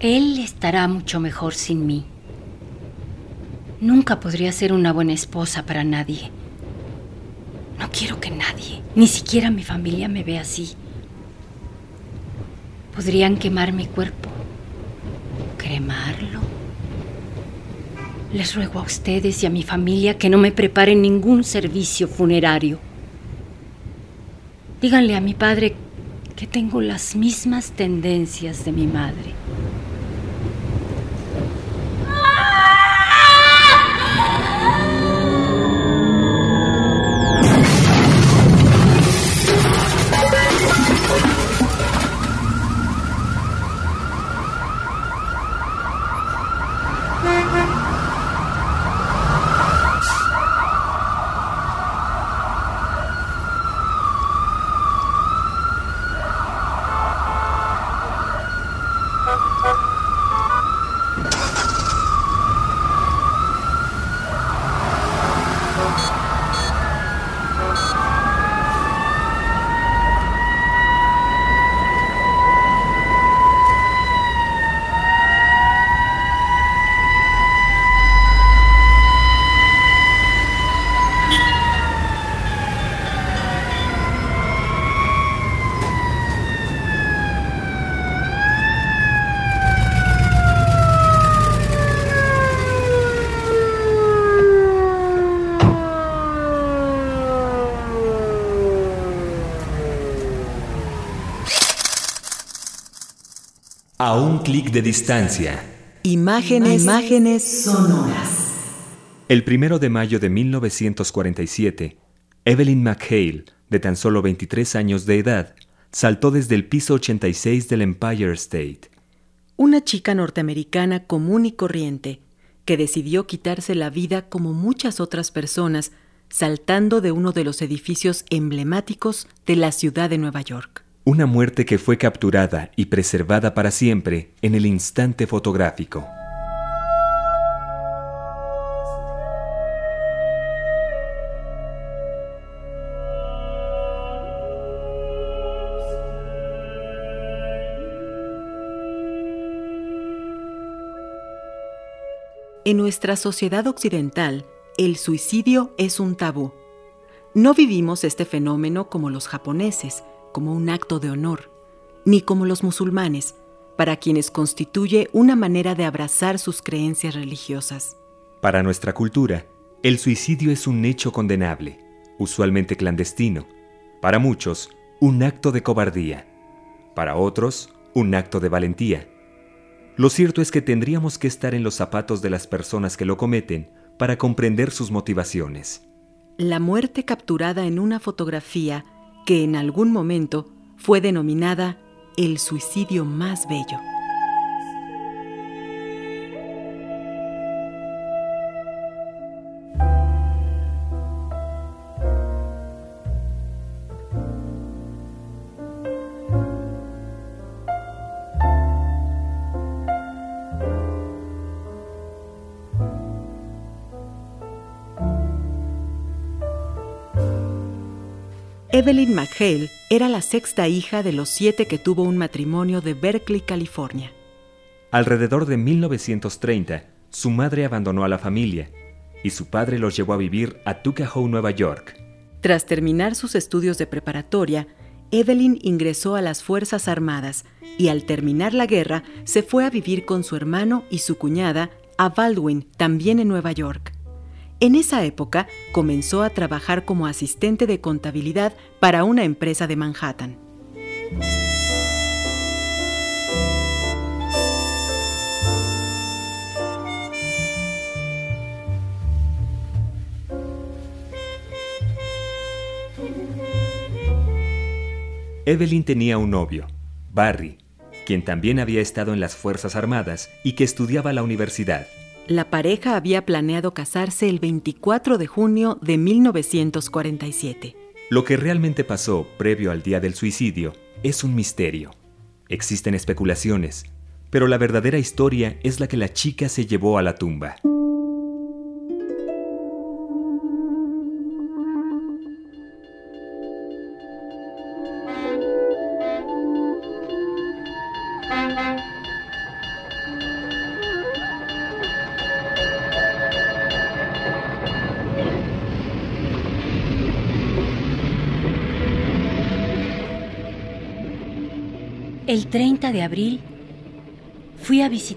Él estará mucho mejor sin mí. Nunca podría ser una buena esposa para nadie. No quiero que nadie, ni siquiera mi familia, me vea así. Podrían quemar mi cuerpo, cremarlo. Les ruego a ustedes y a mi familia que no me preparen ningún servicio funerario. Díganle a mi padre que tengo las mismas tendencias de mi madre. A un clic de distancia. Imágenes, imágenes sonoras. El primero de mayo de 1947, Evelyn McHale, de tan solo 23 años de edad, saltó desde el piso 86 del Empire State. Una chica norteamericana común y corriente, que decidió quitarse la vida como muchas otras personas, saltando de uno de los edificios emblemáticos de la ciudad de Nueva York. Una muerte que fue capturada y preservada para siempre en el instante fotográfico. En nuestra sociedad occidental, el suicidio es un tabú. No vivimos este fenómeno como los japoneses, como un acto de honor, ni como los musulmanes, para quienes constituye una manera de abrazar sus creencias religiosas. Para nuestra cultura, el suicidio es un hecho condenable, usualmente clandestino. Para muchos, un acto de cobardía. Para otros, un acto de valentía. Lo cierto es que tendríamos que estar en los zapatos de las personas que lo cometen para comprender sus motivaciones. La muerte capturada en una fotografía que en algún momento fue denominada el suicidio más bello. Evelyn McHale era la sexta hija de los siete que tuvo un matrimonio de Berkeley, California. Alrededor de 1930, su madre abandonó a la familia y su padre los llevó a vivir a Tuckahoe, Nueva York. Tras terminar sus estudios de preparatoria, Evelyn ingresó a las Fuerzas Armadas y al terminar la guerra se fue a vivir con su hermano y su cuñada a Baldwin, también en Nueva York. En esa época comenzó a trabajar como asistente de contabilidad para una empresa de Manhattan. Evelyn tenía un novio, Barry, quien también había estado en las Fuerzas Armadas y que estudiaba la universidad. La pareja había planeado casarse el 24 de junio de 1947. Lo que realmente pasó previo al día del suicidio es un misterio. Existen especulaciones, pero la verdadera historia es la que la chica se llevó a la tumba.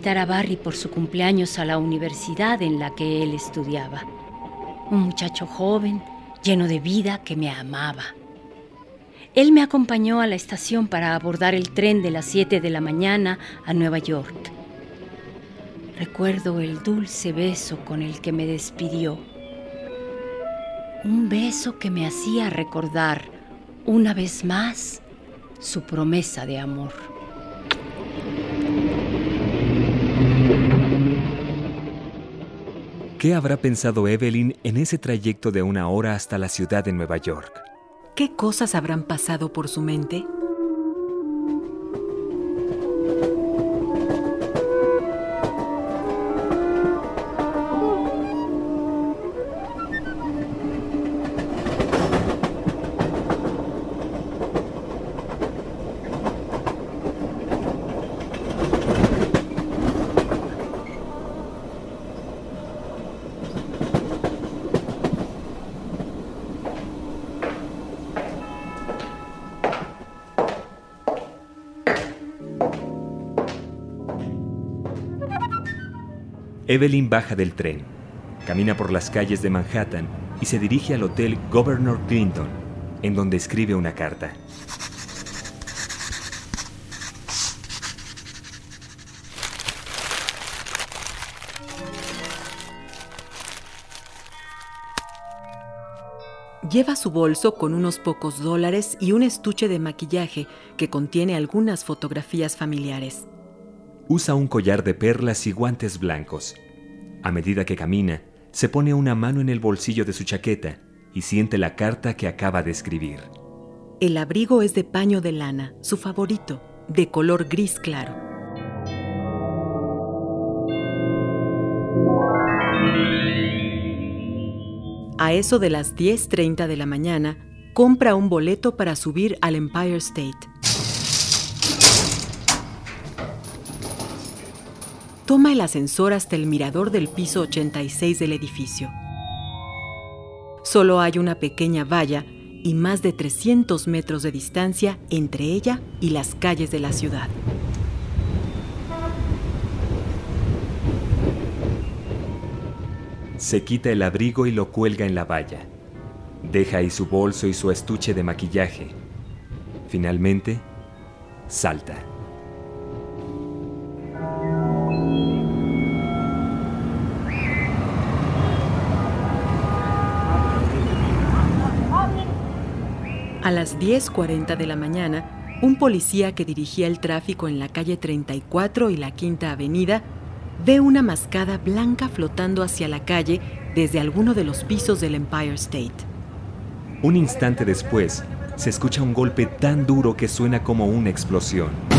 A Barry por su cumpleaños a la universidad en la que él estudiaba. Un muchacho joven, lleno de vida, que me amaba. Él me acompañó a la estación para abordar el tren de las 7 de la mañana a Nueva York. Recuerdo el dulce beso con el que me despidió. Un beso que me hacía recordar una vez más su promesa de amor. ¿Qué habrá pensado Evelyn en ese trayecto de una hora hasta la ciudad de Nueva York? ¿Qué cosas habrán pasado por su mente? Evelyn baja del tren, camina por las calles de Manhattan y se dirige al hotel Governor Clinton, en donde escribe una carta. Lleva su bolso con unos pocos dólares y un estuche de maquillaje que contiene algunas fotografías familiares. Usa un collar de perlas y guantes blancos. A medida que camina, se pone una mano en el bolsillo de su chaqueta y siente la carta que acaba de escribir. El abrigo es de paño de lana, su favorito, de color gris claro. A eso de las 10.30 de la mañana, compra un boleto para subir al Empire State. Toma el ascensor hasta el mirador del piso 86 del edificio. Solo hay una pequeña valla y más de 300 metros de distancia entre ella y las calles de la ciudad. Se quita el abrigo y lo cuelga en la valla. Deja ahí su bolso y su estuche de maquillaje. Finalmente, salta. Las 10.40 de la mañana, un policía que dirigía el tráfico en la calle 34 y la Quinta Avenida ve una mascada blanca flotando hacia la calle desde alguno de los pisos del Empire State. Un instante después, se escucha un golpe tan duro que suena como una explosión.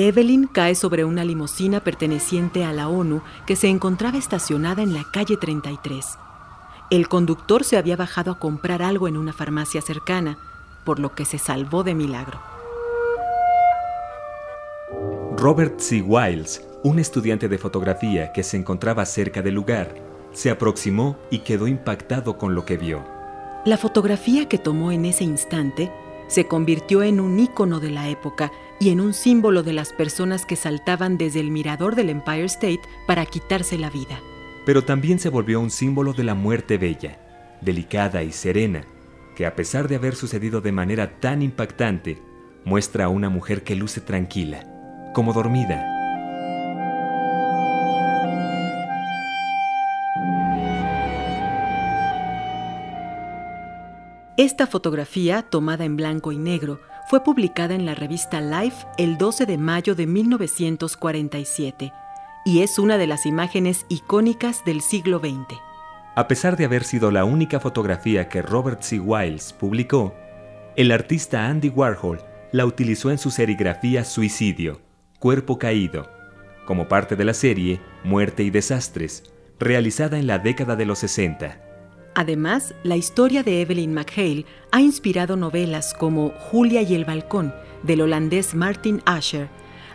Evelyn cae sobre una limusina perteneciente a la ONU que se encontraba estacionada en la calle 33. El conductor se había bajado a comprar algo en una farmacia cercana, por lo que se salvó de milagro. Robert C. Wiles, un estudiante de fotografía que se encontraba cerca del lugar, se aproximó y quedó impactado con lo que vio. La fotografía que tomó en ese instante se convirtió en un ícono de la época y en un símbolo de las personas que saltaban desde el mirador del Empire State para quitarse la vida. Pero también se volvió un símbolo de la muerte bella, delicada y serena, que a pesar de haber sucedido de manera tan impactante, muestra a una mujer que luce tranquila, como dormida. Esta fotografía, tomada en blanco y negro, fue publicada en la revista Life el 12 de mayo de 1947 y es una de las imágenes icónicas del siglo XX. A pesar de haber sido la única fotografía que Robert C. Wiles publicó, el artista Andy Warhol la utilizó en su serigrafía Suicidio, Cuerpo Caído, como parte de la serie Muerte y Desastres, realizada en la década de los 60. Además, la historia de Evelyn McHale ha inspirado novelas como Julia y el Balcón, del holandés Martin Asher,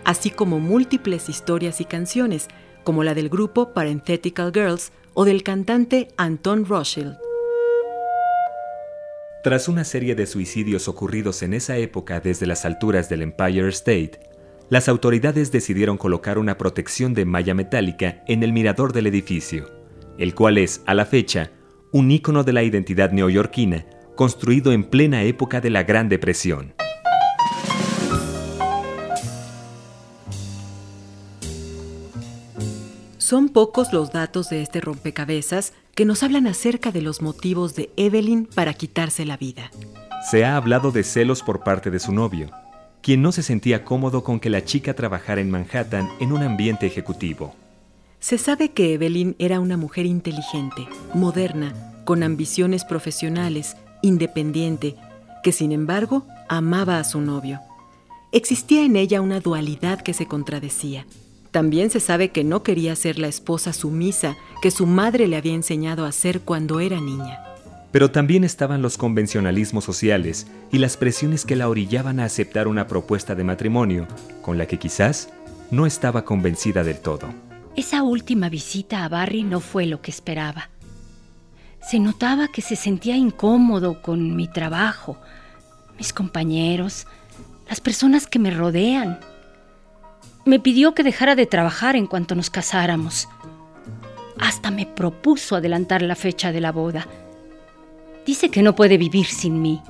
así como múltiples historias y canciones, como la del grupo Parenthetical Girls o del cantante Anton Rothschild. Tras una serie de suicidios ocurridos en esa época desde las alturas del Empire State, las autoridades decidieron colocar una protección de malla metálica en el mirador del edificio, el cual es, a la fecha, un ícono de la identidad neoyorquina, construido en plena época de la Gran Depresión. Son pocos los datos de este rompecabezas que nos hablan acerca de los motivos de Evelyn para quitarse la vida. Se ha hablado de celos por parte de su novio, quien no se sentía cómodo con que la chica trabajara en Manhattan en un ambiente ejecutivo. Se sabe que Evelyn era una mujer inteligente, moderna, con ambiciones profesionales, independiente, que sin embargo amaba a su novio. Existía en ella una dualidad que se contradecía. También se sabe que no quería ser la esposa sumisa que su madre le había enseñado a ser cuando era niña. Pero también estaban los convencionalismos sociales y las presiones que la orillaban a aceptar una propuesta de matrimonio con la que quizás no estaba convencida del todo. Esa última visita a Barry no fue lo que esperaba. Se notaba que se sentía incómodo con mi trabajo, mis compañeros, las personas que me rodean. Me pidió que dejara de trabajar en cuanto nos casáramos. Hasta me propuso adelantar la fecha de la boda. Dice que no puede vivir sin mí.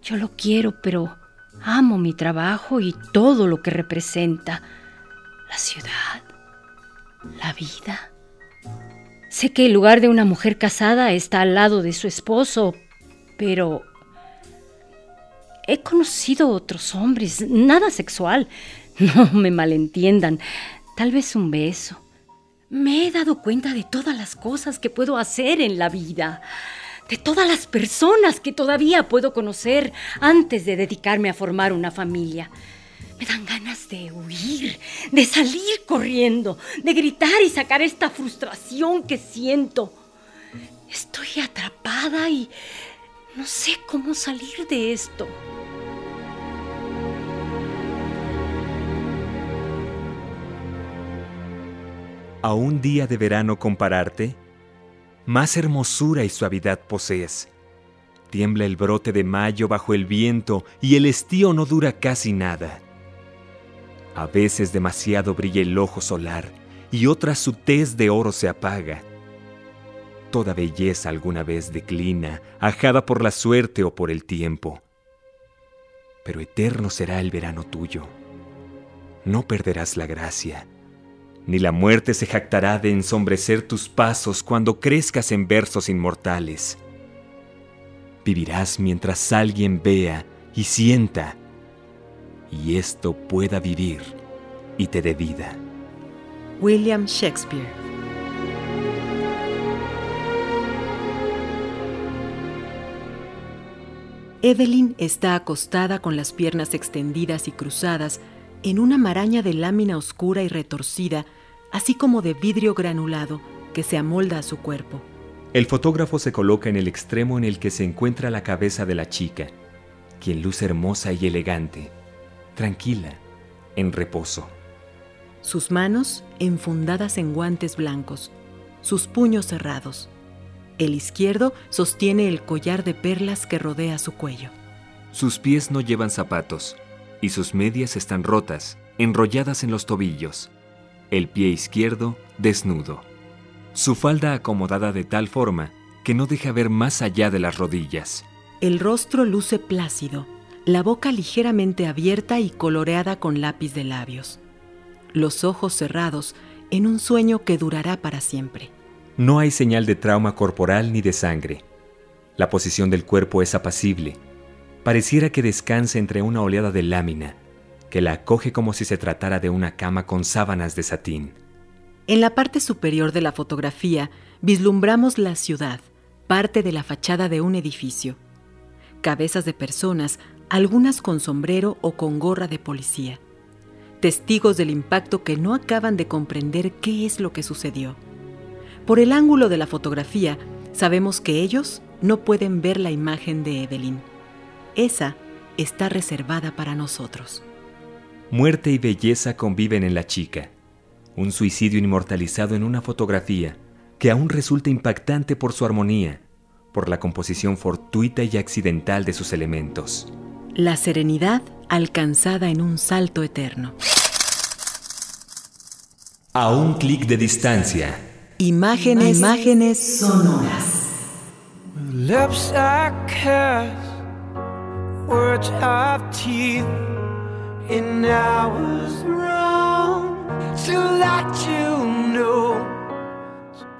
Yo lo quiero, pero amo mi trabajo y todo lo que representa. La ciudad, la vida. Sé que el lugar de una mujer casada está al lado de su esposo, pero he conocido otros hombres, nada sexual, No me malentiendan, tal vez un beso. Me he dado cuenta de todas las cosas que puedo hacer en la vida, de todas las personas que todavía puedo conocer antes de dedicarme a formar una familia. Me dan ganas de huir, de salir corriendo, de gritar y sacar esta frustración que siento. Estoy atrapada y no sé cómo salir de esto. a un día de verano compararte? Más hermosura y suavidad posees. Tiembla el brote de mayo bajo el viento y el estío no dura casi nada. A veces demasiado brilla el ojo solar y otra su tez de oro se apaga. Toda belleza alguna vez declina, ajada por la suerte o por el tiempo. Pero eterno será el verano tuyo. No perderás la gracia ni la muerte se jactará de ensombrecer tus pasos cuando crezcas en versos inmortales. Vivirás mientras alguien vea y sienta, y esto pueda vivir y te dé vida. William Shakespeare Evelyn está acostada con las piernas extendidas y cruzadas en una maraña de lámina oscura y retorcida, así como de vidrio granulado que se amolda a su cuerpo. El fotógrafo se coloca en el extremo en el que se encuentra la cabeza de la chica, quien luce hermosa y elegante, tranquila, en reposo. Sus manos enfundadas en guantes blancos, sus puños cerrados. El izquierdo sostiene el collar de perlas que rodea su cuello. Sus pies no llevan zapatos, y sus medias están rotas, enrolladas en los tobillos. El pie izquierdo desnudo. Su falda acomodada de tal forma que no deja ver más allá de las rodillas. El rostro luce plácido, la boca ligeramente abierta y coloreada con lápiz de labios. Los ojos cerrados en un sueño que durará para siempre. No hay señal de trauma corporal ni de sangre. La posición del cuerpo es apacible, pareciera que descansa entre una oleada de lámina, que la acoge como si se tratara de una cama con sábanas de satín. En la parte superior de la fotografía vislumbramos la ciudad, parte de la fachada de un edificio. Cabezas de personas, algunas con sombrero o con gorra de policía. Testigos del impacto que no acaban de comprender qué es lo que sucedió. Por el ángulo de la fotografía, sabemos que ellos no pueden ver la imagen de Evelyn esa está reservada para nosotros. Muerte y belleza conviven en la chica. Un suicidio inmortalizado en una fotografía que aún resulta impactante por su armonía, por la composición fortuita y accidental de sus elementos. La serenidad alcanzada en un salto eterno. A un clic de distancia. Imágenes, imágenes sonoras.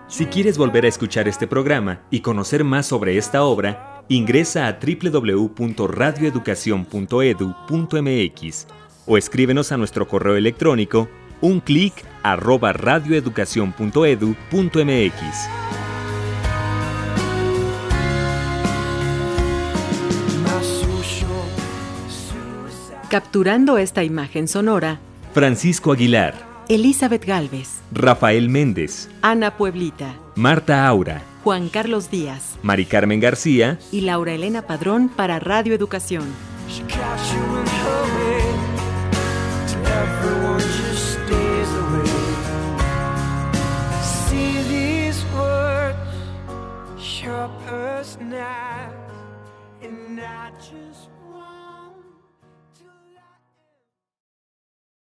Si quieres volver a escuchar este programa y conocer más sobre esta obra, ingresa a www.radioeducacion.edu.mx o escríbenos a nuestro correo electrónico un clic arroba radioeducacion.edu.mx. Capturando esta imagen sonora, Francisco Aguilar, Elizabeth Galvez, Rafael Méndez, Ana Pueblita, Marta Aura, Juan Carlos Díaz, Mari Carmen García y Laura Elena Padrón para Radio Educación.